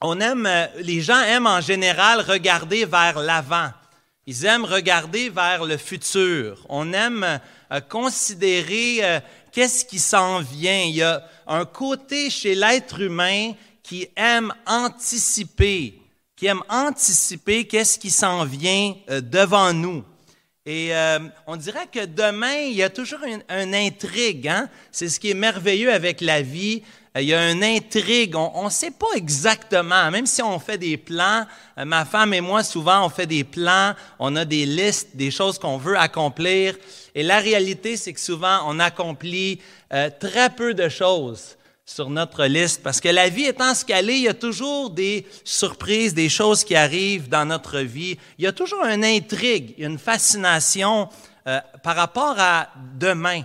on aime, euh, les gens aiment en général regarder vers l'avant. Ils aiment regarder vers le futur. On aime euh, considérer euh, qu'est-ce qui s'en vient. Il y a un côté chez l'être humain qui aime anticiper, qui aime anticiper qu'est-ce qui s'en vient devant nous. Et on dirait que demain, il y a toujours une, intrigue. Hein? C'est ce qui est merveilleux avec la vie. Euh, il y a une intrigue. On ne sait pas exactement, même si on fait des plans. Euh, ma femme et moi, souvent, on fait des plans, on a des listes, des choses qu'on veut accomplir. Et la réalité, c'est que souvent, on accomplit euh, très peu de choses sur notre liste parce que la vie étant ce qu'elle est, il y a toujours des surprises, des choses qui arrivent dans notre vie. Il y a toujours une intrigue, une fascination par rapport à demain.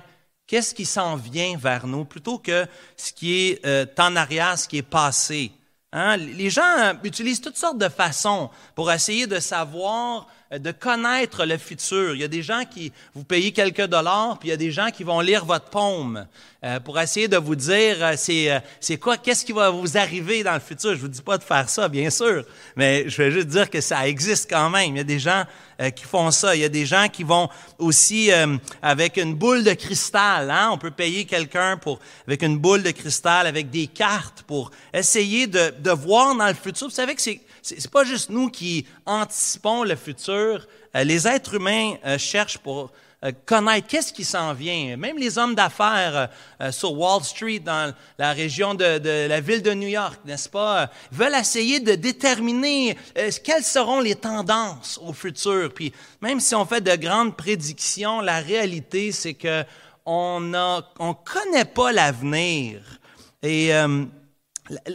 Qu'est-ce qui s'en vient vers nous plutôt que ce qui est euh, en arrière, ce qui est passé? Hein? Les gens utilisent toutes sortes de façons pour essayer de savoir, euh, de connaître le futur. Il y a des gens qui vous payez quelques dollars, puis il y a des gens qui vont lire votre paume euh, pour essayer de vous dire euh, c'est c'est quoi, qu'est-ce qui va vous arriver dans le futur. Je vous dis pas de faire ça, bien sûr, mais je vais juste dire que ça existe quand même. Il y a des gens euh, qui font ça. Il y a des gens qui vont aussi euh, avec une boule de cristal. Hein? On peut payer quelqu'un pour avec une boule de cristal, avec des cartes pour essayer de, de voir dans le futur. Vous savez que c'est c'est pas juste nous qui anticipons le futur. Euh, les êtres humains cherchent pour euh, connaître qu'est-ce qui s'en vient. Même les hommes d'affaires euh, euh, sur Wall Street, dans la région de, la ville de New York, n'est-ce pas, veulent essayer de déterminer quelles seront les tendances au futur. Puis même si on fait de grandes prédictions, la réalité, c'est que on ne on connaît pas l'avenir. Et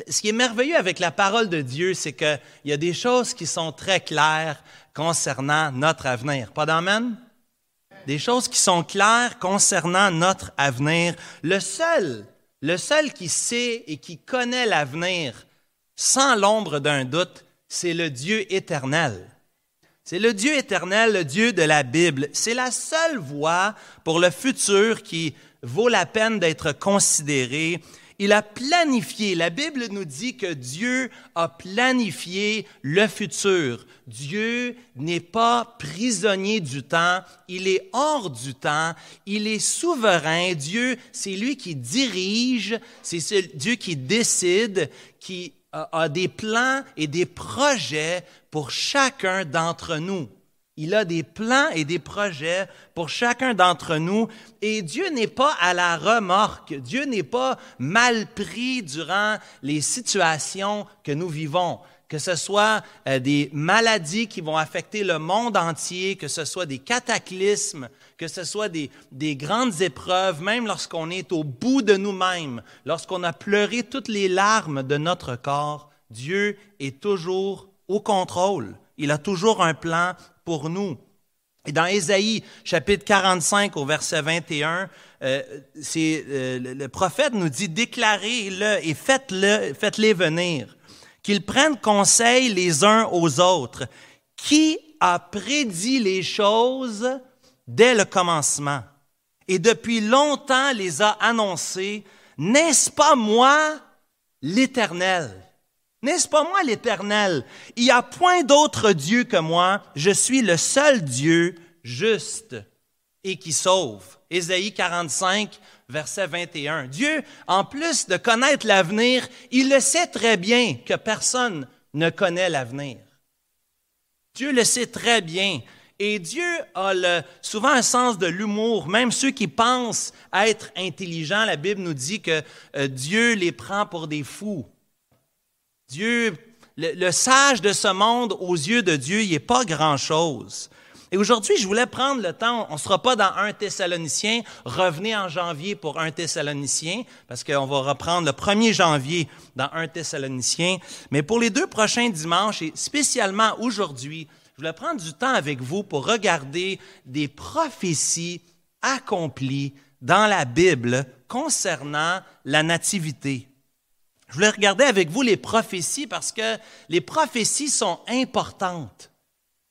ce qui est merveilleux avec la parole de Dieu, c'est qu'il y a des choses qui sont très claires concernant notre avenir. Pas d'amen? des choses qui sont claires concernant notre avenir. Le seul, le seul qui sait et qui connaît l'avenir sans l'ombre d'un doute, c'est le Dieu éternel. C'est le Dieu éternel, le Dieu de la Bible. C'est la seule voie pour le futur qui vaut la peine d'être considérée il a planifié. La Bible nous dit que Dieu a planifié le futur. Dieu n'est pas prisonnier du temps, il est hors du temps, il est souverain. Dieu, c'est lui qui dirige, c'est Dieu qui décide, qui a des plans et des projets pour chacun d'entre nous. Il a des plans et des projets pour chacun d'entre nous et Dieu n'est pas à la remorque. Dieu n'est pas mal pris durant les situations que nous vivons, que ce soit euh, des maladies qui vont affecter le monde entier, que ce soit des cataclysmes, que ce soit des, des grandes épreuves, même lorsqu'on est au bout de nous-mêmes, lorsqu'on a pleuré toutes les larmes de notre corps, Dieu est toujours au contrôle. Il a toujours un plan pour nous. Et dans Ésaïe, chapitre 45, au verset 21, euh, euh, le prophète nous dit, déclarez-le et faites-le, faites-les venir, qu'ils prennent conseil les uns aux autres. Qui a prédit les choses dès le commencement? Et depuis longtemps les a annoncées? N'est-ce pas moi, l'Éternel? N'est-ce pas moi l'Éternel? Il n'y a point d'autre Dieu que moi. Je suis le seul Dieu juste et qui sauve. Ésaïe 45, verset 21. Dieu, en plus de connaître l'avenir, il le sait très bien que personne ne connaît l'avenir. Dieu le sait très bien. Et Dieu a souvent un sens de l'humour. Même ceux qui pensent être intelligents, la Bible nous dit que euh, Dieu les prend pour des fous. Dieu, le, sage de ce monde, aux yeux de Dieu, il n'est pas grand-chose. Et aujourd'hui, je voulais prendre le temps, on ne sera pas dans un Thessalonicien, revenez en janvier pour un Thessalonicien, parce qu'on va reprendre le 1er janvier dans un Thessalonicien. Mais pour les deux prochains dimanches, et spécialement aujourd'hui, je voulais prendre du temps avec vous pour regarder des prophéties accomplies dans la Bible concernant la nativité. Je voulais regarder avec vous les prophéties parce que les prophéties sont importantes.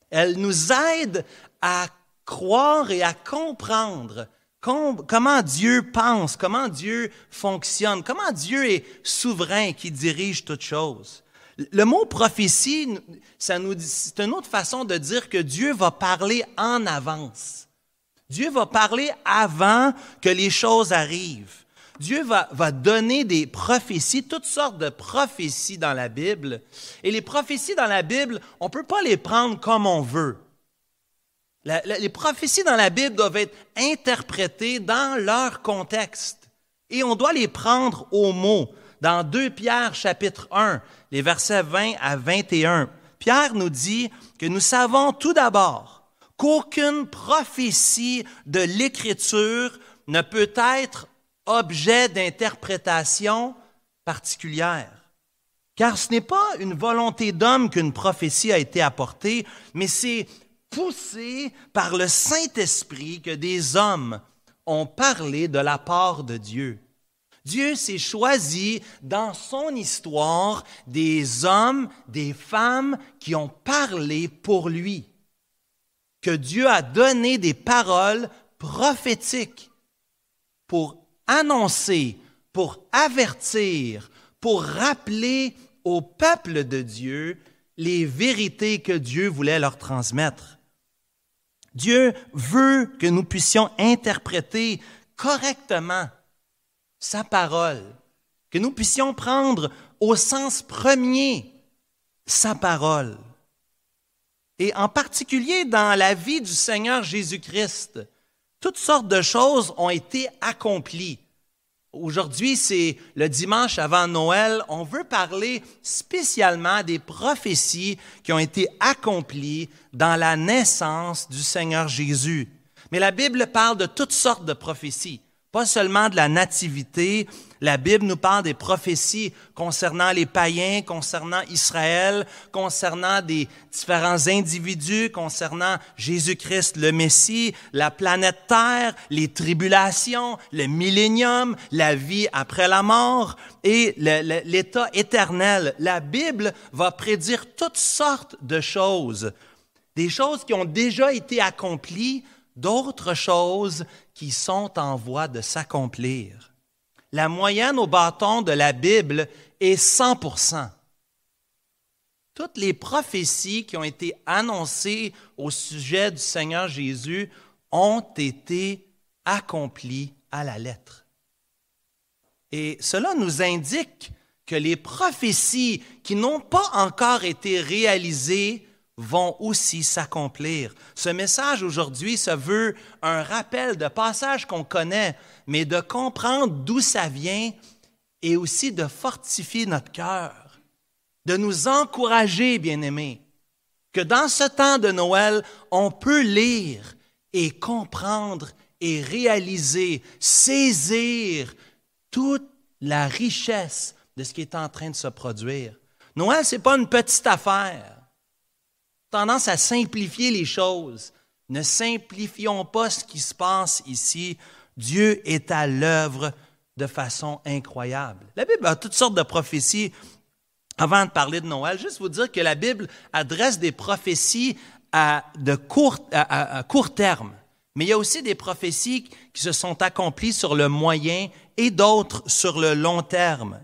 Elles nous aident à croire et à comprendre comment Dieu pense, comment Dieu fonctionne, comment Dieu est souverain qui dirige toutes choses. Le mot prophétie, c'est une autre façon de dire que Dieu va parler en avance. Dieu va parler avant que les choses arrivent. Dieu va, donner des prophéties, toutes sortes de prophéties dans la Bible. Et les prophéties dans la Bible, on ne peut pas les prendre comme on veut. les prophéties dans la Bible doivent être interprétées dans leur contexte. Et on doit les prendre au mot. Dans 2 Pierre chapitre 1, les versets 20 à 21, Pierre nous dit que nous savons tout d'abord qu'aucune prophétie de l'Écriture ne peut être objet d'interprétation particulière. Car ce n'est pas une volonté d'homme qu'une prophétie a été apportée, mais c'est poussé par le Saint-Esprit que des hommes ont parlé de la part de Dieu. Dieu s'est choisi dans son histoire des hommes, des femmes qui ont parlé pour lui. Que Dieu a donné des paroles prophétiques pour annoncer, pour avertir, pour rappeler au peuple de Dieu les vérités que Dieu voulait leur transmettre. Dieu veut que nous puissions interpréter correctement sa parole, que nous puissions prendre au sens premier sa parole. Et en particulier dans la vie du Seigneur Jésus-Christ, toutes sortes de choses ont été accomplies. Aujourd'hui, c'est le dimanche avant Noël. On veut parler spécialement des prophéties qui ont été accomplies dans la naissance du Seigneur Jésus. Mais la Bible parle de toutes sortes de prophéties pas seulement de la nativité. La Bible nous parle des prophéties concernant les païens, concernant Israël, concernant des différents individus, concernant Jésus-Christ le Messie, la planète Terre, les tribulations, le millénium, la vie après la mort et l'état éternel. La Bible va prédire toutes sortes de choses, des choses qui ont déjà été accomplies, d'autres choses qui sont en voie de s'accomplir. La moyenne au bâton de la Bible est 100% Toutes les prophéties qui ont été annoncées au sujet du Seigneur Jésus ont été accomplies à la lettre. Et cela nous indique que les prophéties qui n'ont pas encore été réalisées vont aussi s'accomplir. Ce message aujourd'hui se veut un rappel de passages qu'on connaît, mais de comprendre d'où ça vient et aussi de fortifier notre cœur, de nous encourager, bien-aimés, que dans ce temps de Noël, on peut lire et comprendre et réaliser, saisir toute la richesse de ce qui est en train de se produire. Noël, ce n'est pas une petite affaire tendance à simplifier les choses. Ne simplifions pas ce qui se passe ici. Dieu est à l'œuvre de façon incroyable. La Bible a toutes sortes de prophéties. Avant de parler de Noël, juste vous dire que la Bible adresse des prophéties à, de court, à, court terme. Mais il y a aussi des prophéties qui se sont accomplies sur le moyen et d'autres sur le long terme.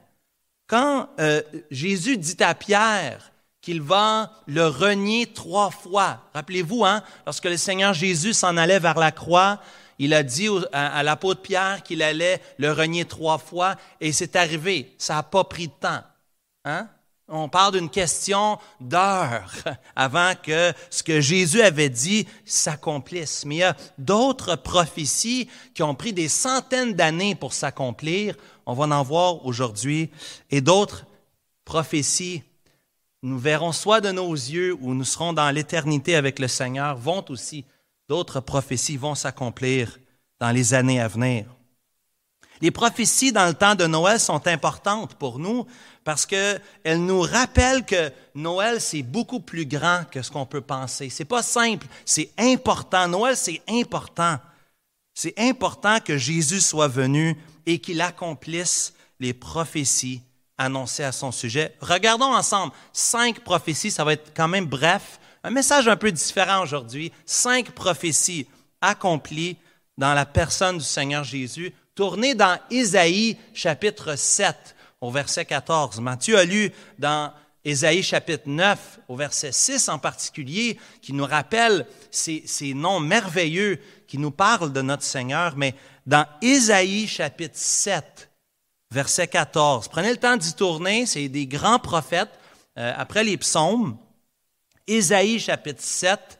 Quand euh, Jésus dit à Pierre, qu'il va le renier trois fois. Rappelez-vous, hein, lorsque le Seigneur Jésus s'en allait vers la croix, il a dit à, l'apôtre Pierre qu'il allait le renier trois fois et c'est arrivé. Ça n'a pas pris de temps. Hein? On parle d'une question d'heures avant que ce que Jésus avait dit s'accomplisse. Mais il y a d'autres prophéties qui ont pris des centaines d'années pour s'accomplir. On va en voir aujourd'hui. Et d'autres prophéties nous verrons soit de nos yeux ou nous serons dans l'éternité avec le Seigneur, vont aussi, d'autres prophéties vont s'accomplir dans les années à venir. Les prophéties dans le temps de Noël sont importantes pour nous parce qu'elles nous rappellent que Noël, c'est beaucoup plus grand que ce qu'on peut penser. C'est pas simple, c'est important. Noël, c'est important. C'est important que Jésus soit venu et qu'il accomplisse les prophéties annoncé à son sujet. Regardons ensemble cinq prophéties, ça va être quand même bref, un message un peu différent aujourd'hui. Cinq prophéties accomplies dans la personne du Seigneur Jésus, tournées dans Isaïe chapitre 7 au verset 14. Matthieu a lu dans Ésaïe chapitre 9, au verset 6 en particulier, qui nous rappelle ces, ces noms merveilleux qui nous parlent de notre Seigneur, mais dans Ésaïe chapitre 7, verset 14, prenez le temps d'y tourner, c'est des grands prophètes euh, après les psaumes. Ésaïe chapitre 7,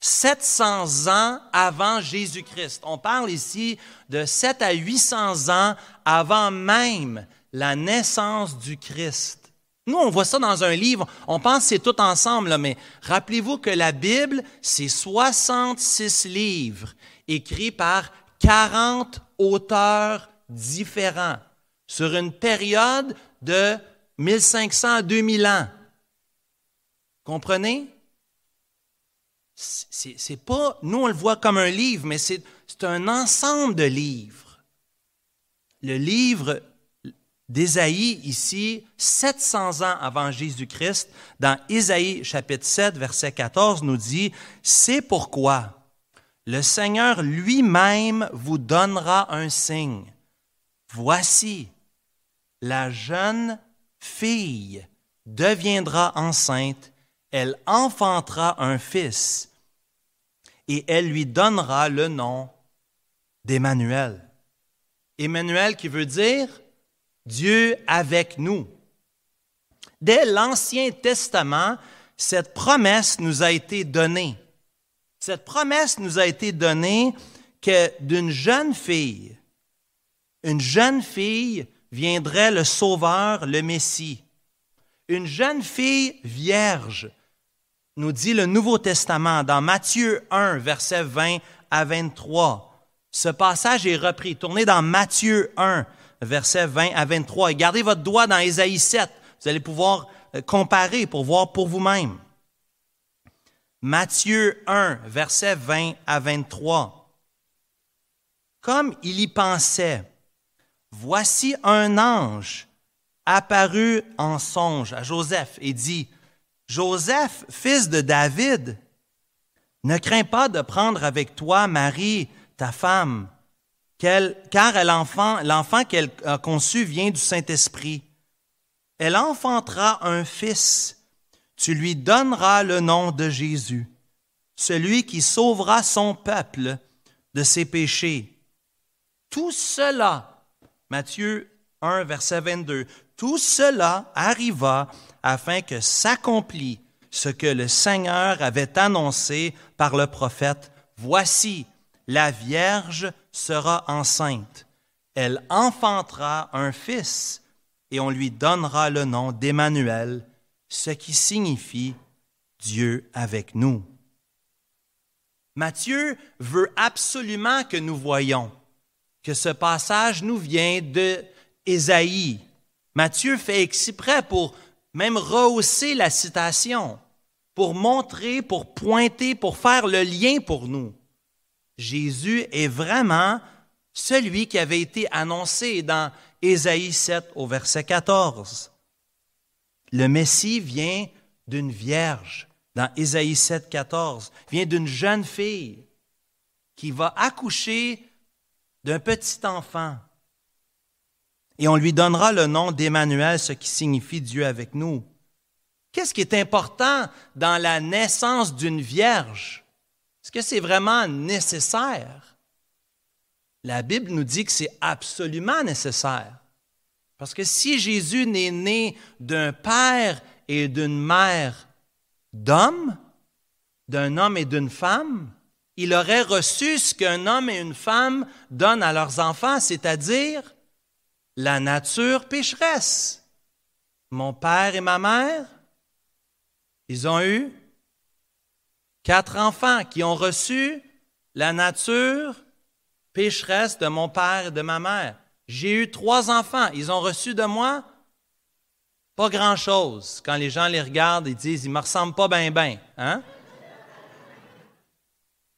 700 ans avant Jésus-Christ. On parle ici de 7 à 800 ans avant même la naissance du Christ. Nous, on voit ça dans un livre, on pense que c'est tout ensemble, mais rappelez-vous que la Bible, c'est 66 livres écrits par 40 auteurs différents sur une période de 1500 à 2000 ans. Comprenez? c'est pas, nous on le voit comme un livre, mais c'est un ensemble de livres. Le livre d'Ésaïe, ici, 700 ans avant Jésus-Christ, dans Ésaïe chapitre 7, verset 14, nous dit, C'est pourquoi le Seigneur lui-même vous donnera un signe. Voici, la jeune fille deviendra enceinte elle enfantera un fils et elle lui donnera le nom d'Emmanuel. Emmanuel qui veut dire Dieu avec nous. Dès l'Ancien Testament, cette promesse nous a été donnée. Cette promesse nous a été donnée que d'une jeune fille, une jeune fille viendrait le Sauveur, le Messie. Une jeune fille vierge nous dit le Nouveau Testament dans Matthieu 1, versets 20 à 23. Ce passage est repris. Tournez dans Matthieu 1, versets 20 à 23. Et gardez votre doigt dans Ésaïe 7. Vous allez pouvoir euh, comparer pour voir pour vous-même. Matthieu 1, versets 20 à 23. Comme il y pensait, voici un ange apparu en songe à Joseph et dit, Joseph, fils de David, ne crains pas de prendre avec toi Marie, ta femme, car l'enfant qu'elle a conçu vient du Saint-Esprit. Elle enfantera un fils. Tu lui donneras le nom de Jésus, celui qui sauvera son peuple de ses péchés. Tout cela, Matthieu 1, verset 22, tout cela arriva afin que s'accomplisse ce que le Seigneur avait annoncé par le prophète. Voici, la Vierge sera enceinte. Elle enfantera un fils et on lui donnera le nom d'Emmanuel, ce qui signifie Dieu avec nous. Matthieu veut absolument que nous voyions que ce passage nous vient de Ésaïe. Matthieu fait exprès pour même rehausser la citation, pour montrer, pour pointer, pour faire le lien pour nous. Jésus est vraiment celui qui avait été annoncé dans Ésaïe 7 au verset 14. Le Messie vient d'une vierge dans Ésaïe 7, 14, vient d'une jeune fille qui va accoucher d'un petit enfant et on lui donnera le nom d'Emmanuel, ce qui signifie Dieu avec nous. Qu'est-ce qui est important dans la naissance d'une vierge? Est-ce que c'est vraiment nécessaire? La Bible nous dit que c'est absolument nécessaire. Parce que si Jésus n'est né d'un père et d'une mère d'hommes, d'un homme et d'une femme, il aurait reçu ce qu'un homme et une femme donnent à leurs enfants, c'est-à-dire la nature pécheresse. Mon père et ma mère, ils ont eu quatre enfants qui ont reçu la nature pécheresse de mon père et de ma mère. J'ai eu trois enfants. Ils ont reçu de moi pas grand-chose. Quand les gens les regardent, ils disent, ils me ressemblent pas bien, bien. Hein?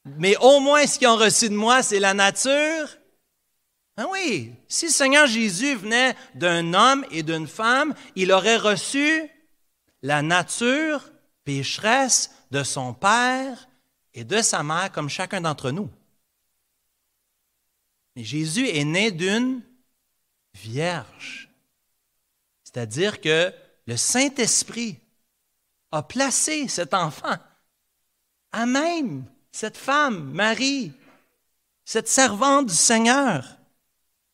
Mais au moins, ce qu'ils ont reçu de moi, c'est la nature ah oui, si le Seigneur Jésus venait d'un homme et d'une femme, il aurait reçu la nature pécheresse de son père et de sa mère comme chacun d'entre nous. Mais Jésus est né d'une vierge. C'est-à-dire que le Saint-Esprit a placé cet enfant à même cette femme, Marie, cette servante du Seigneur.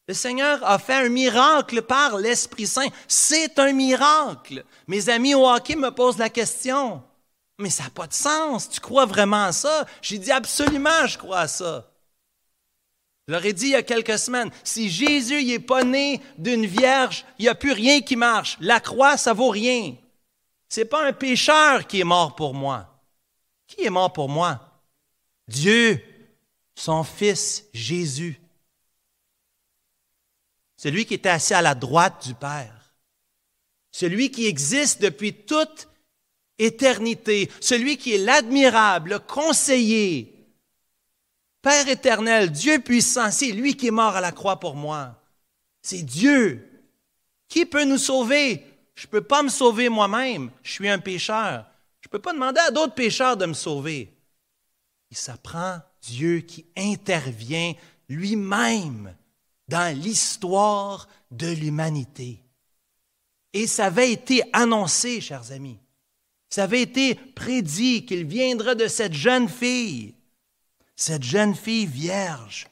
Le Seigneur a fait un miracle par l'Esprit Saint. C'est un miracle. Mes amis au me posent la question. Mais ça n'a pas de sens. Tu crois vraiment à ça? J'ai dit absolument, je crois à ça. Je leur ai dit il y a quelques semaines, si Jésus n'est pas né d'une vierge, il n'y a plus rien qui marche. La croix, ça vaut rien. C'est pas un pécheur qui est mort pour moi. Qui est mort pour moi? Dieu, son Fils Jésus. Celui qui était assis à la droite du Père. Celui qui existe depuis toute éternité. Celui qui est l'admirable, le conseiller, Père éternel, Dieu puissant, c'est lui qui est mort à la croix pour moi. C'est Dieu. Qui peut nous sauver? Je ne peux pas me sauver moi-même. Je suis un pécheur. Je ne peux pas demander à d'autres pécheurs de me sauver. Il s'apprend Dieu qui intervient lui-même dans l'histoire de l'humanité. Et ça avait été annoncé, chers amis. Ça avait été prédit qu'il viendrait de cette jeune fille cette jeune fille vierge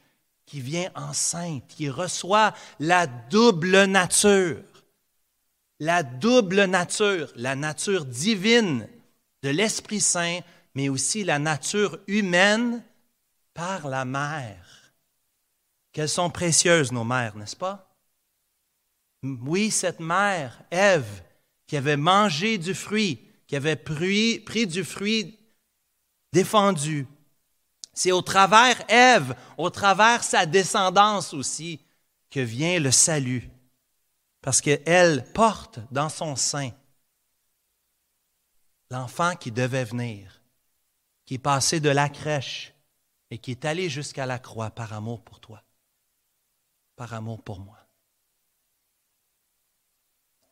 qui vient enceinte, qui reçoit la double nature, la double nature, la nature divine de l'Esprit Saint, mais aussi la nature humaine par la mère. Qu'elles sont précieuses, nos mères, n'est-ce pas? Oui, cette mère, Ève, qui avait mangé du fruit, qui avait pris, pris du fruit défendu, c'est au travers Ève, au travers sa descendance aussi, que vient le salut. Parce qu'elle porte dans son sein l'enfant qui devait venir, qui est passé de la crèche et qui est allé jusqu'à la croix par amour pour toi, par amour pour moi.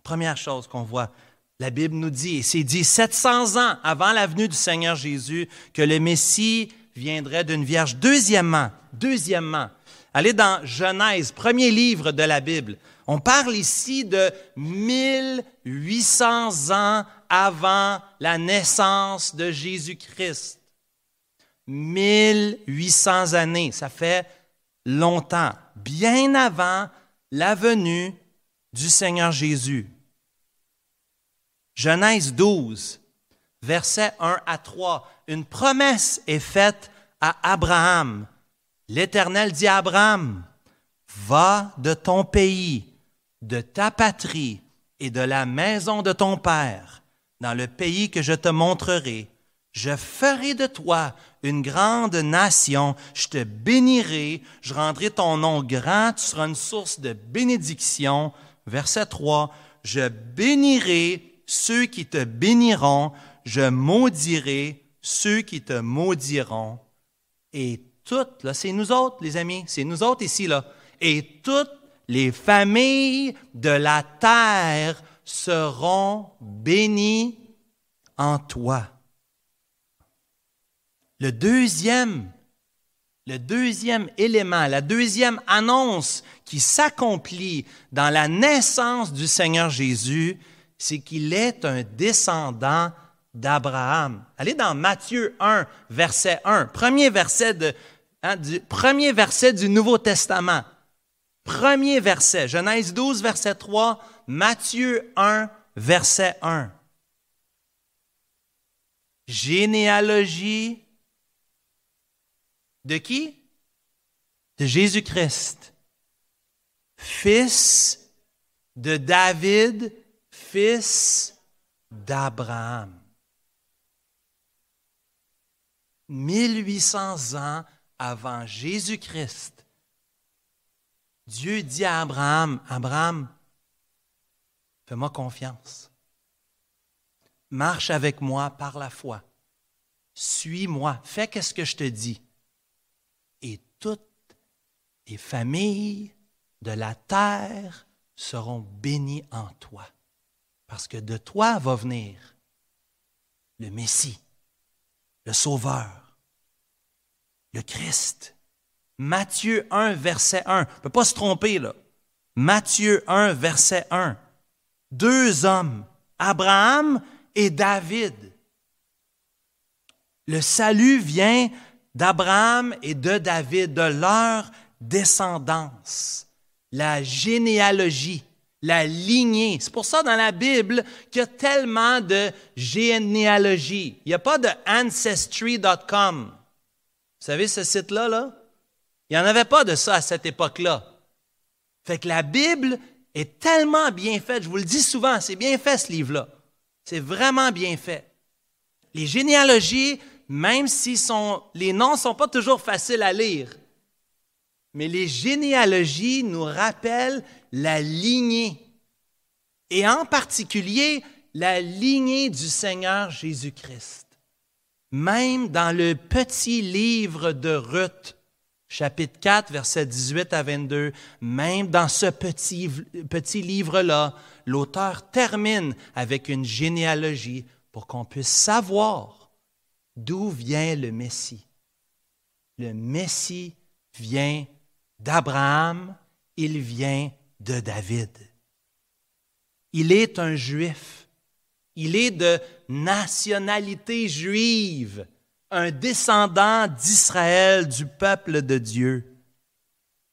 Première chose qu'on voit, la Bible nous dit, et c'est dit 700 ans avant la venue du Seigneur Jésus, que le Messie viendrait d'une vierge. Deuxièmement, deuxièmement, allez dans Genèse, premier livre de la Bible. On parle ici de 1800 ans avant la naissance de Jésus-Christ. 1800 années, ça fait longtemps, bien avant la venue du Seigneur Jésus. Genèse 12, versets 1 à 3 une promesse est faite à Abraham. L'Éternel dit à Abraham, va de ton pays, de ta patrie et de la maison de ton père, dans le pays que je te montrerai. Je ferai de toi une grande nation, je te bénirai, je rendrai ton nom grand, tu seras une source de bénédiction. Verset 3, je bénirai ceux qui te béniront, je maudirai ceux qui te maudiront, et toutes, là, c'est nous autres, les amis, c'est nous autres ici, là, et toutes les familles de la terre seront bénies en toi. Le deuxième, le deuxième élément, la deuxième annonce qui s'accomplit dans la naissance du Seigneur Jésus, c'est qu'il est un descendant d'Abraham. Allez dans Matthieu 1, verset 1, premier verset, de, hein, du, premier verset du Nouveau Testament. Premier verset, Genèse 12, verset 3, Matthieu 1, verset 1. Généalogie de qui? De Jésus-Christ, fils de David, fils d'Abraham. 1800 ans avant Jésus-Christ, Dieu dit à Abraham, Abraham, fais-moi confiance. Marche avec moi par la foi. Suis-moi. Fais ce que je te dis. Et toutes les familles de la terre seront bénies en toi. Parce que de toi va venir le Messie, le Sauveur le Christ. Matthieu 1, verset 1. On ne peut pas se tromper, là. Matthieu 1, verset 1. deux hommes, Abraham et David. Le salut vient d'Abraham et de David, de leur descendance, la généalogie, la lignée. C'est pour ça dans la Bible qu'il y a tellement de généalogie. Il n'y a pas de ancestry.com. Vous savez ce site-là, là? Il n'y en avait pas de ça à cette époque-là. Fait que la Bible est tellement bien faite, je vous le dis souvent, c'est bien fait ce livre-là. C'est vraiment bien fait. Les généalogies, même si les noms ne sont pas toujours faciles à lire, mais les généalogies nous rappellent la lignée, et en particulier la lignée du Seigneur Jésus-Christ. Même dans le petit livre de Ruth, chapitre 4, versets 18 à 22, même dans ce petit, petit livre-là, l'auteur termine avec une généalogie pour qu'on puisse savoir d'où vient le Messie. Le Messie vient d'Abraham, il vient de David. Il est un juif. Il est de nationalité juive, un descendant d'Israël, du peuple de Dieu.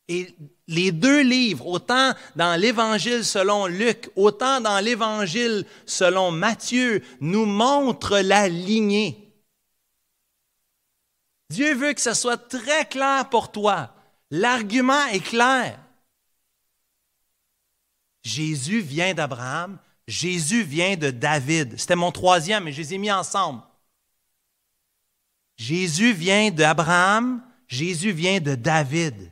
Et les deux livres, autant dans l'Évangile selon Luc, autant dans l'Évangile selon Matthieu, nous montrent la lignée. Dieu veut que ce soit très clair pour toi. L'argument est clair. Jésus vient d'Abraham, Jésus vient de David. C'était mon troisième, mais je les ai mis ensemble. Jésus vient d'Abraham, Jésus vient de David.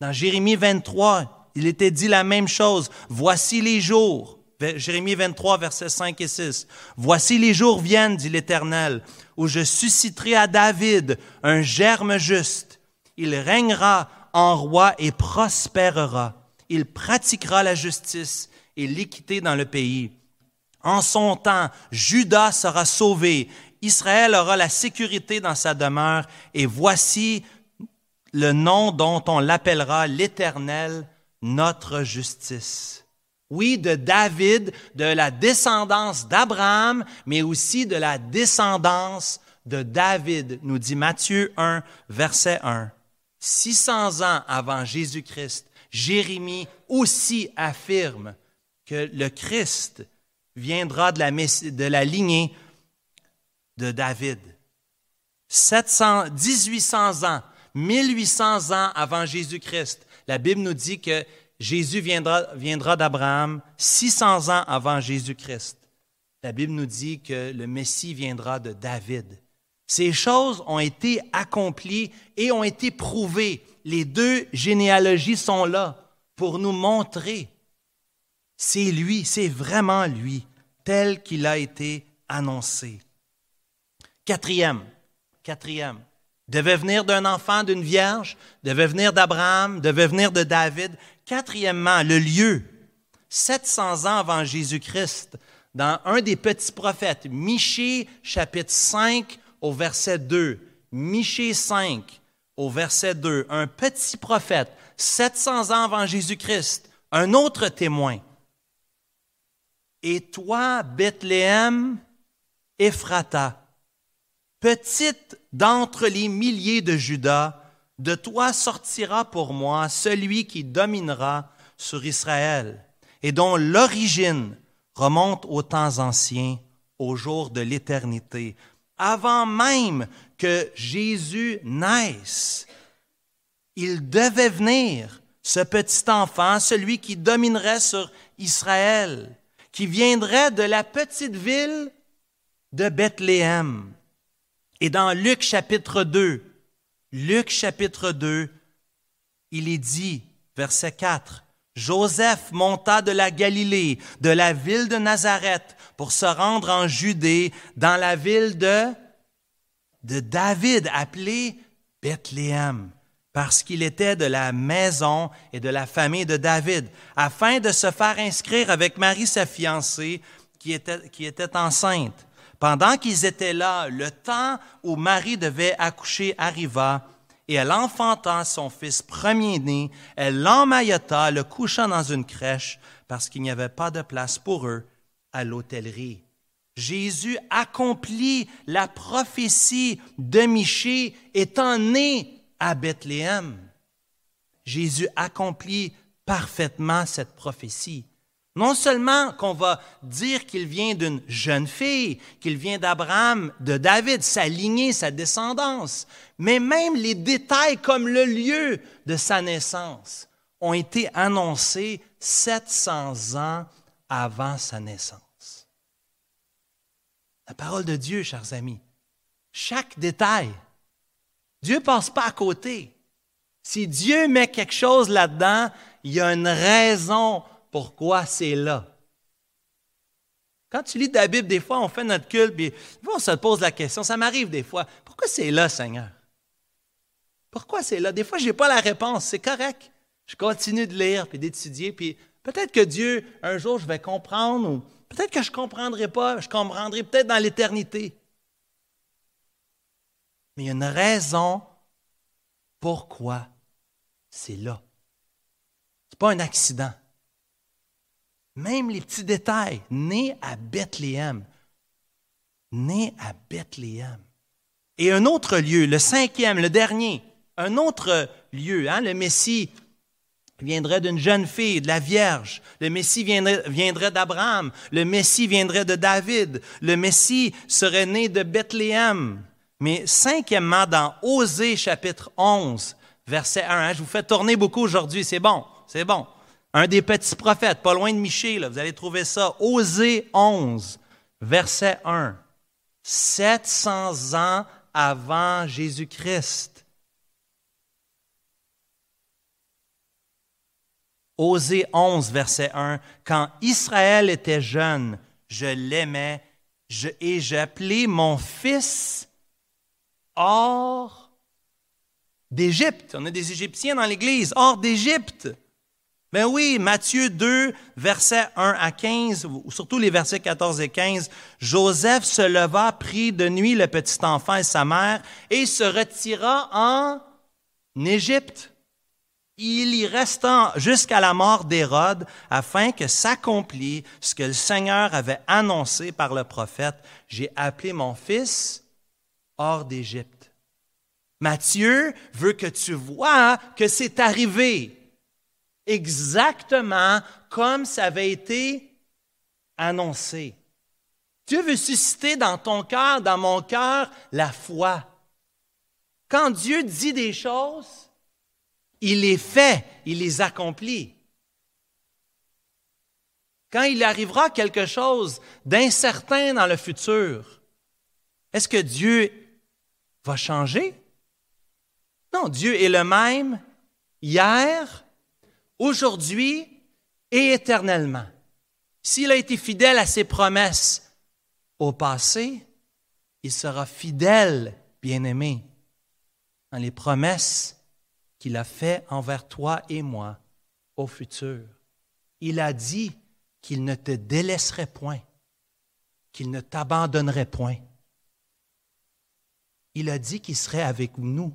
Dans Jérémie 23, il était dit la même chose. Voici les jours. Jérémie 23, versets 5 et 6. Voici les jours viennent, dit l'Éternel, où je susciterai à David un germe juste. Il régnera en roi et prospérera. Il pratiquera la justice et l'équité dans le pays. En son temps, Judas sera sauvé, Israël aura la sécurité dans sa demeure, et voici le nom dont on l'appellera l'Éternel, notre justice. Oui, de David, de la descendance d'Abraham, mais aussi de la descendance de David, nous dit Matthieu 1, verset 1. 600 ans avant Jésus-Christ, Jérémie aussi affirme que le Christ viendra de la, lignée de David. 700, 1800 ans, 1800 ans avant Jésus-Christ, la Bible nous dit que Jésus viendra, viendra d'Abraham 600 ans avant Jésus-Christ. La Bible nous dit que le Messie viendra de David. Ces choses ont été accomplies et ont été prouvées. Les deux généalogies sont là pour nous montrer. C'est lui, c'est vraiment lui, tel qu'il a été annoncé. Quatrième, quatrième, devait venir d'un enfant, d'une vierge, devait venir d'Abraham, devait venir de David. Quatrièmement, le lieu, 700 ans avant Jésus-Christ, dans un des petits prophètes, Michée chapitre 5 au verset 2. Michée 5 au verset 2, un petit prophète, 700 ans avant Jésus-Christ, un autre témoin. Et toi, Bethléem, Ephrata, petite d'entre les milliers de Judas, de toi sortira pour moi celui qui dominera sur Israël et dont l'origine remonte aux temps anciens, au jour de l'éternité, avant même que Jésus naisse. Il devait venir, ce petit enfant, celui qui dominerait sur Israël, qui viendrait de la petite ville de Bethléem. Et dans Luc chapitre 2, Luc chapitre 2, il est dit, verset 4, Joseph monta de la Galilée, de la ville de Nazareth, pour se rendre en Judée, dans la ville de, de David, appelée Bethléem, parce qu'il était de la maison et de la famille de David, afin de se faire inscrire avec Marie, sa fiancée, qui était, enceinte. Pendant qu'ils étaient là, le temps où Marie devait accoucher arriva, et elle enfanta son fils premier-né, elle l'emmaillota, le coucha dans une crèche, parce qu'il n'y avait pas de place pour eux à l'hôtellerie. Jésus accomplit la prophétie de Michée étant né à Bethléem. Jésus accomplit parfaitement cette prophétie. Non seulement qu'on va dire qu'il vient d'une jeune fille, qu'il vient d'Abraham, de David, sa lignée, sa descendance, mais même les détails comme le lieu de sa naissance ont été annoncés 700 ans avant sa naissance. La parole de Dieu, chers amis, chaque détail, Dieu ne passe pas à côté. Si Dieu met quelque chose là-dedans, il y a une raison pourquoi c'est là. Quand tu lis la Bible, des fois, on fait notre culte, puis on se pose la question, ça m'arrive des fois, pourquoi c'est là, Seigneur? Pourquoi c'est là? Des fois, je n'ai pas la réponse, c'est correct. Je continue de lire, puis d'étudier, puis peut-être que Dieu, un jour, je vais comprendre, ou peut-être que je ne comprendrai pas, je comprendrai peut-être dans l'éternité. Mais il y a une raison pourquoi c'est là. Ce pas un accident. Même les petits détails. Né à Bethléem. Né à Bethléem. Et un autre lieu, le cinquième, le dernier, un autre lieu, hein, le Messie viendrait d'une jeune fille, de la Vierge. Le Messie viendrait d'Abraham. Le Messie viendrait de David. Le Messie serait né de Bethléem. Mais cinquièmement, dans Osée chapitre 11, verset 1, hein, je vous fais tourner beaucoup aujourd'hui, c'est bon, c'est bon. Un des petits prophètes, pas loin de Michée, vous allez trouver ça. Osée 11, verset 1. 700 ans avant Jésus-Christ. Osée 11, verset 1. Quand Israël était jeune, je l'aimais et j'appelais mon fils hors d'Égypte. On a des Égyptiens dans l'Église, hors d'Égypte. Ben oui, Matthieu 2, versets 1 à 15, ou surtout les versets 14 et 15, Joseph se leva, prit de nuit le petit enfant et sa mère, et se retira en Égypte. Il y resta jusqu'à la mort d'Hérode, afin que s'accomplisse ce que le Seigneur avait annoncé par le prophète. J'ai appelé mon fils hors d'Égypte. Matthieu veut que tu vois que c'est arrivé exactement comme ça avait été annoncé. Dieu veut susciter dans ton cœur, dans mon cœur, la foi. Quand Dieu dit des choses, il les fait, il les accomplit. Quand il arrivera quelque chose d'incertain dans le futur, est-ce que Dieu va changer? Non, Dieu est le même hier, aujourd'hui et éternellement. S'il a été fidèle à ses promesses au passé, il sera fidèle, bien-aimé, dans les promesses qu'il a faites envers toi et moi au futur. Il a dit qu'il ne te délaisserait point, qu'il ne t'abandonnerait point. Il a dit qu'il serait avec nous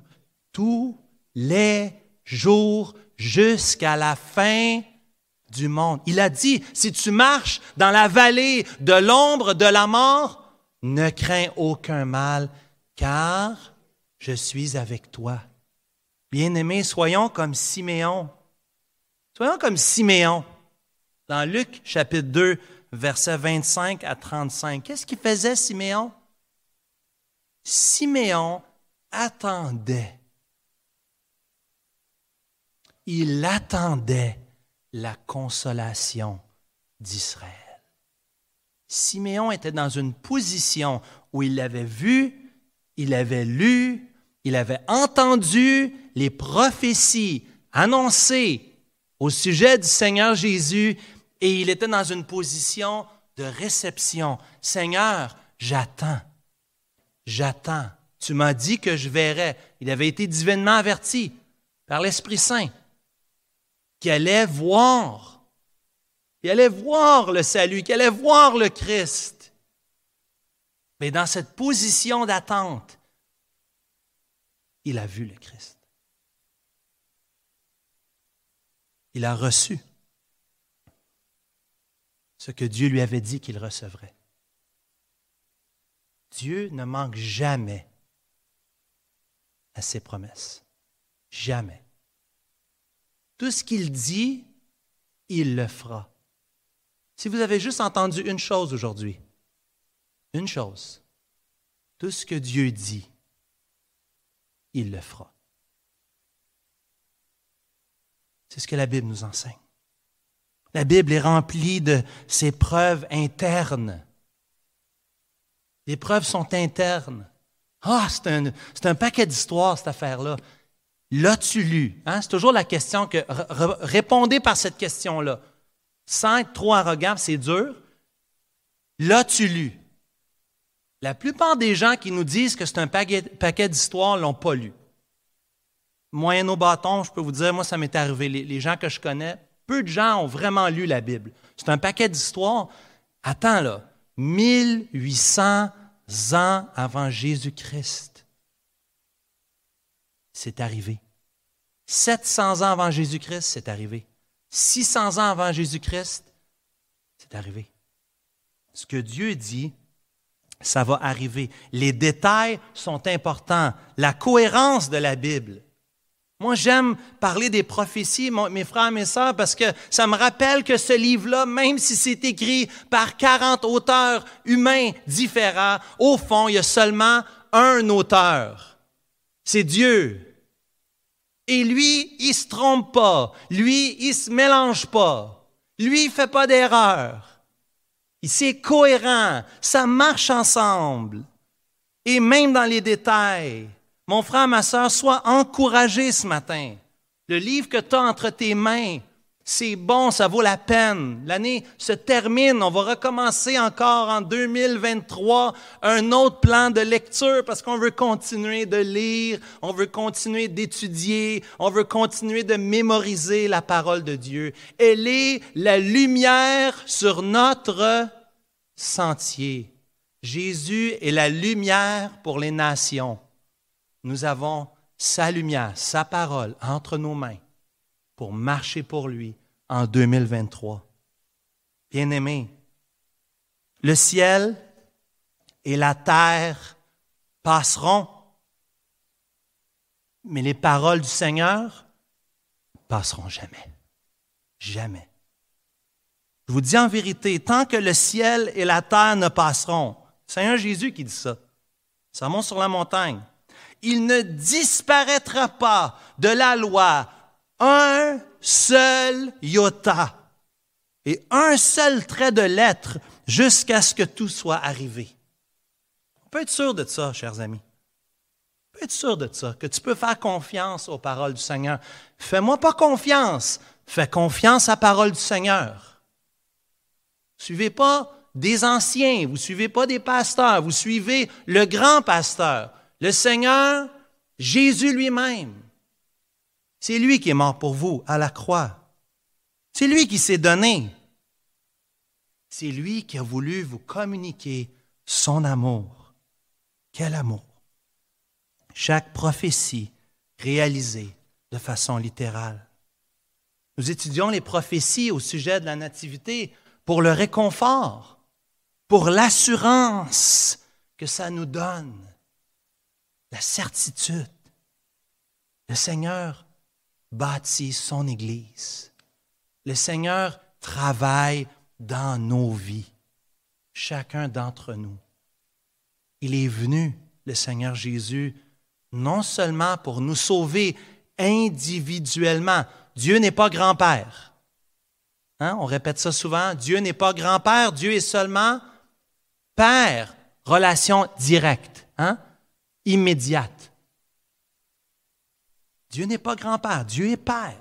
tous les jours jusqu'à la fin du monde. Il a dit, si tu marches dans la vallée de l'ombre de la mort, ne crains aucun mal, car je suis avec toi. Bien-aimés, soyons comme Siméon. Soyons comme Siméon. Dans Luc chapitre 2, versets 25 à 35. Qu'est-ce qu'il faisait, Siméon? Siméon attendait il attendait la consolation d'Israël. Siméon était dans une position où il avait vu, il avait lu, il avait entendu les prophéties annoncées au sujet du Seigneur Jésus et il était dans une position de réception. Seigneur, j'attends, j'attends. Tu m'as dit que je verrais. Il avait été divinement averti par l'Esprit Saint qui allait voir, qui allait voir le salut, qui allait voir le Christ. Mais dans cette position d'attente, il a vu le Christ. Il a reçu. ce que Dieu lui avait dit qu'il recevrait. Dieu ne manque jamais à ses promesses. Jamais. Tout ce qu'il dit, il le fera. Si vous avez juste entendu une chose aujourd'hui, une chose, tout ce que Dieu dit, il le fera. C'est ce que la Bible nous enseigne. La Bible est remplie de ces preuves internes. Les preuves sont internes. Ah, c'est un, paquet d'histoires, cette affaire-là. L'as-tu lu? Hein? C'est toujours la question que. Répondez par cette question-là. Sans être trop arrogant, c'est dur. L'as-tu lu? La plupart des gens qui nous disent que c'est un paquet, paquet d'histoires ne l'ont pas lu. Moyen au bâton, je peux vous dire, moi, ça m'est arrivé. Les, gens que je connais, peu de gens ont vraiment lu la Bible. C'est un paquet d'histoires. Attends, là. 1800 ans avant Jésus-Christ. C'est arrivé. 700 ans avant Jésus-Christ, c'est arrivé. 600 ans avant Jésus-Christ, c'est arrivé. Ce que Dieu dit, ça va arriver. Les détails sont importants. La cohérence de la Bible. Moi, j'aime parler des prophéties, mes frères, mes sœurs, parce que ça me rappelle que ce livre-là, même si c'est écrit par 40 auteurs humains différents, au fond, il y a seulement un auteur. C'est Dieu. Et lui, il se trompe pas. Lui, il se mélange pas. Lui, il fait pas d'erreur. C'est cohérent, ça marche ensemble. Et même dans les détails, mon frère, ma soeur, sois encouragé ce matin. Le livre que tu as entre tes mains, c'est bon, ça vaut la peine. L'année se termine, on va recommencer encore en 2023 un autre plan de lecture parce qu'on veut continuer de lire, on veut continuer d'étudier, on veut continuer de mémoriser la parole de Dieu. Elle est la lumière sur notre sentier. Jésus est la lumière pour les nations. Nous avons sa lumière, sa parole entre nos mains pour marcher pour lui en 2023. Bien-aimés, le ciel et la terre passeront, mais les paroles du Seigneur passeront jamais. Jamais. Je vous dis en vérité, tant que le ciel et la terre ne passeront, un Jésus qui dit ça. Ça monte sur la montagne. Il ne disparaîtra pas de la loi un seul iota et un seul trait de lettre jusqu'à ce que tout soit arrivé. On peut être sûr de ça, chers amis. On peut être sûr de ça, que tu peux faire confiance aux paroles du Seigneur. Fais-moi pas confiance, fais confiance à la parole du Seigneur. Suivez pas des anciens, vous suivez pas des pasteurs, vous suivez le grand pasteur, le Seigneur, Jésus lui-même. C'est lui qui est mort pour vous à la croix. C'est lui qui s'est donné. C'est lui qui a voulu vous communiquer son amour. Quel amour? Chaque prophétie réalisée de façon littérale. Nous étudions les prophéties au sujet de la nativité pour le réconfort, pour l'assurance que ça nous donne, la certitude. Le Seigneur bâtit son Église. Le Seigneur travaille dans nos vies, chacun d'entre nous. Il est venu, le Seigneur Jésus, non seulement pour nous sauver individuellement. Dieu n'est pas grand-père. Hein? On répète ça souvent. Dieu n'est pas grand-père, Dieu est seulement père. Relation directe, hein? Immédiate. Dieu n'est pas grand-père, Dieu est père.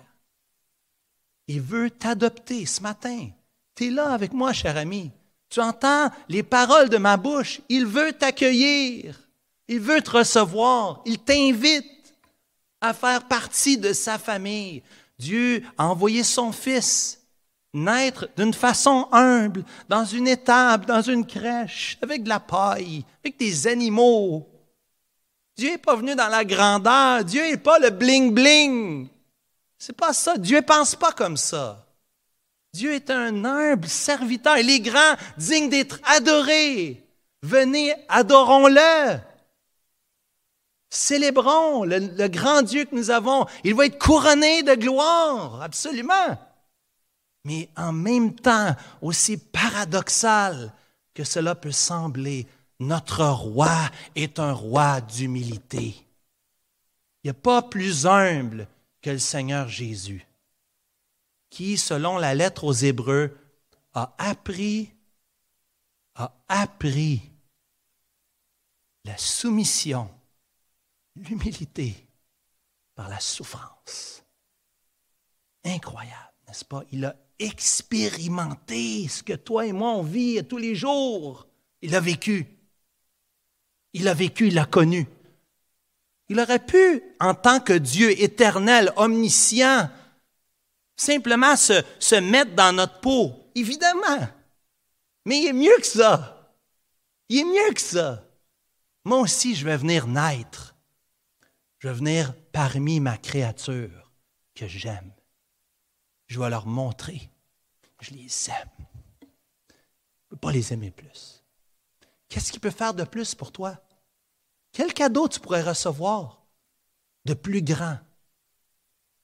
Il veut t'adopter ce matin. Tu es là avec moi, cher ami. Tu entends les paroles de ma bouche. Il veut t'accueillir. Il veut te recevoir. Il t'invite à faire partie de sa famille. Dieu a envoyé son Fils naître d'une façon humble, dans une étable, dans une crèche, avec de la paille, avec des animaux. Dieu n'est pas venu dans la grandeur. Dieu n'est pas le bling-bling. C'est pas ça. Dieu ne pense pas comme ça. Dieu est un humble serviteur. Il est grand, digne d'être adoré. Venez, adorons-le. Célébrons le, le, grand Dieu que nous avons. Il va être couronné de gloire, absolument. Mais en même temps, aussi paradoxal que cela peut sembler, notre roi est un roi d'humilité. Il n'y a pas plus humble que le Seigneur Jésus, qui, selon la lettre aux Hébreux, a appris, a appris la soumission, l'humilité par la souffrance. Incroyable, n'est-ce pas? Il a expérimenté ce que toi et moi on vit tous les jours. Il a vécu. Il a vécu, il a connu. Il aurait pu, en tant que Dieu éternel, omniscient, simplement se, mettre dans notre peau, évidemment. Mais il est mieux que ça. Il est mieux que ça. Moi aussi, je vais venir naître. Je vais venir parmi ma créature que j'aime. Je vais leur montrer. Je les aime. Je ne peux pas les aimer plus. Qu'est-ce qu'il peut faire de plus pour toi? Quel cadeau tu pourrais recevoir de plus grand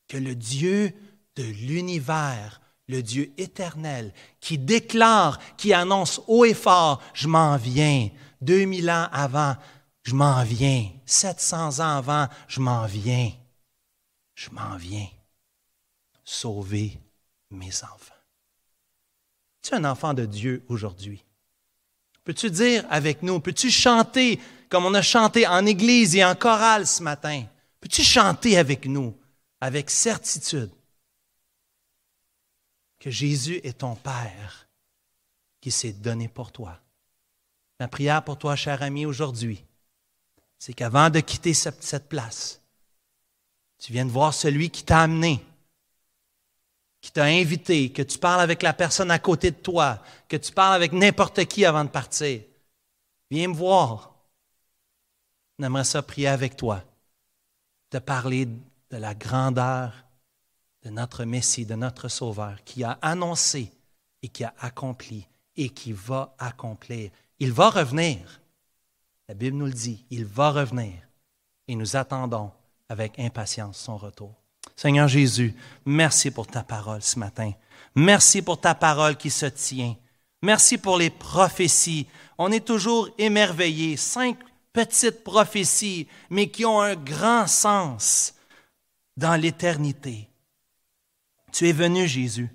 que le Dieu de l'univers, le Dieu éternel, qui déclare, qui annonce haut et fort, je m'en viens. 2000 ans avant, je m'en viens. 700 ans avant, je m'en viens. Je m'en viens. Sauver mes enfants. Tu es un enfant de Dieu aujourd'hui? Peux-tu dire avec nous, peux-tu chanter comme on a chanté en église et en chorale ce matin? Peux-tu chanter avec nous, avec certitude, que Jésus est ton Père qui s'est donné pour toi? Ma prière pour toi, cher ami, aujourd'hui, c'est qu'avant de quitter cette, place, tu viennes voir celui qui t'a amené, qui t'a invité, que tu parles avec la personne à côté de toi, que tu parles avec n'importe qui avant de partir. Viens me voir. On aimerait ça prier avec toi, te parler de la grandeur de notre Messie, de notre Sauveur, qui a annoncé et qui a accompli et qui va accomplir. Il va revenir. La Bible nous le dit, il va revenir. Et nous attendons avec impatience son retour. Seigneur Jésus, merci pour ta parole ce matin. Merci pour ta parole qui se tient. Merci pour les prophéties. On est toujours émerveillés. Cinq petites prophéties, mais qui ont un grand sens dans l'éternité. Tu es venu, Jésus.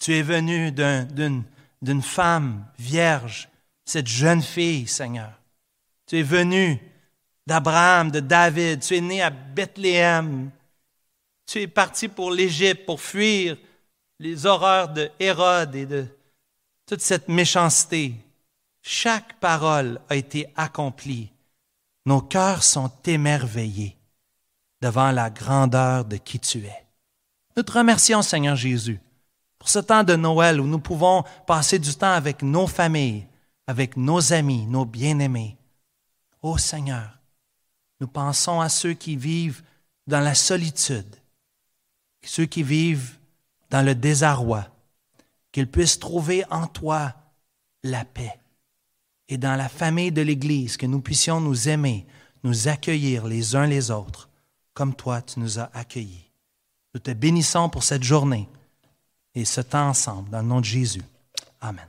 Tu es venu d'une femme vierge, cette jeune fille, Seigneur. Tu es venu d'Abraham, de David. Tu es né à Bethléem. Tu es parti pour l'Égypte pour fuir les horreurs de Hérode et de toute cette méchanceté. Chaque parole a été accomplie nos cœurs sont émerveillés devant la grandeur de qui tu es. Nous te remercions, Seigneur Jésus, pour ce temps de Noël où nous pouvons passer du temps avec nos familles, avec nos amis, nos bien-aimés. Ô Seigneur, nous pensons à ceux qui vivent dans la solitude, ceux qui vivent dans le désarroi, qu'ils puissent trouver en toi la paix et dans la famille de l'Église, que nous puissions nous aimer, nous accueillir les uns les autres, comme toi tu nous as accueillis. Nous te bénissons pour cette journée et ce temps ensemble, dans le nom de Jésus. Amen.